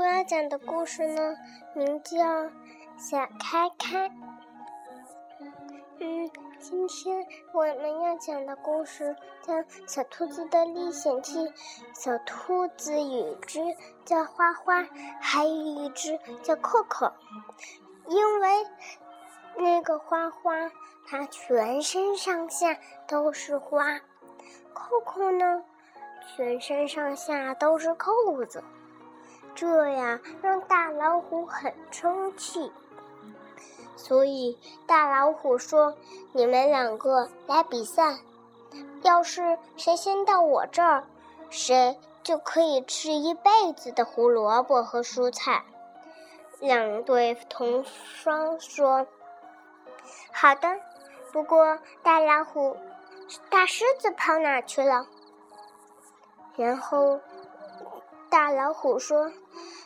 我要讲的故事呢，名叫《小开开》。嗯，今天我们要讲的故事叫《小兔子的历险记》。小兔子有一只叫花花，还有一只叫扣扣。因为那个花花，它全身上下都是花；扣扣呢，全身上下都是扣子。这样让大老虎很生气，所以大老虎说：“你们两个来比赛，要是谁先到我这儿，谁就可以吃一辈子的胡萝卜和蔬菜。”两对同双说：“好的。”不过大老虎、大狮子跑哪去了？然后。大老虎说：“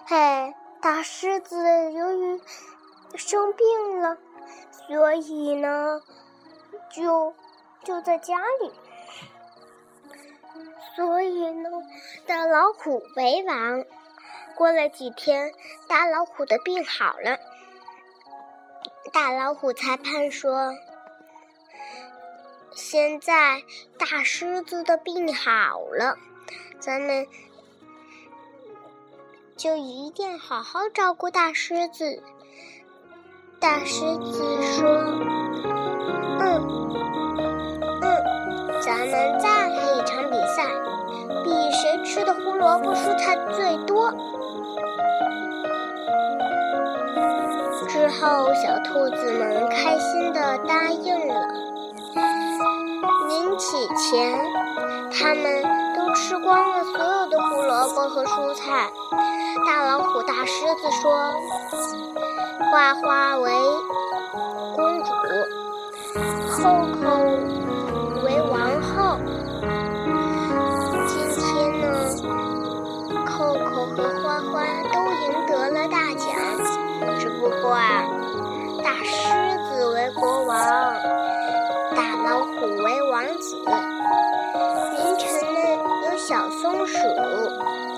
嘿，大狮子由于生病了，所以呢，就就在家里。所以呢，大老虎为王。过了几天，大老虎的病好了。大老虎裁判说：‘现在大狮子的病好了，咱们。’”就一定好好照顾大狮子。大狮子说：“嗯，嗯，咱们再来一场比赛，比谁吃的胡萝卜蔬菜最多。”之后，小兔子们开心的答应了。临起前，他们吃光了所有的胡萝卜和蔬菜。大老虎、大狮子说：“花花为公主，扣扣为王后。今天呢，扣扣和花花都赢得了大奖。只不过啊，大狮子为国王，大老虎为王子。小松鼠。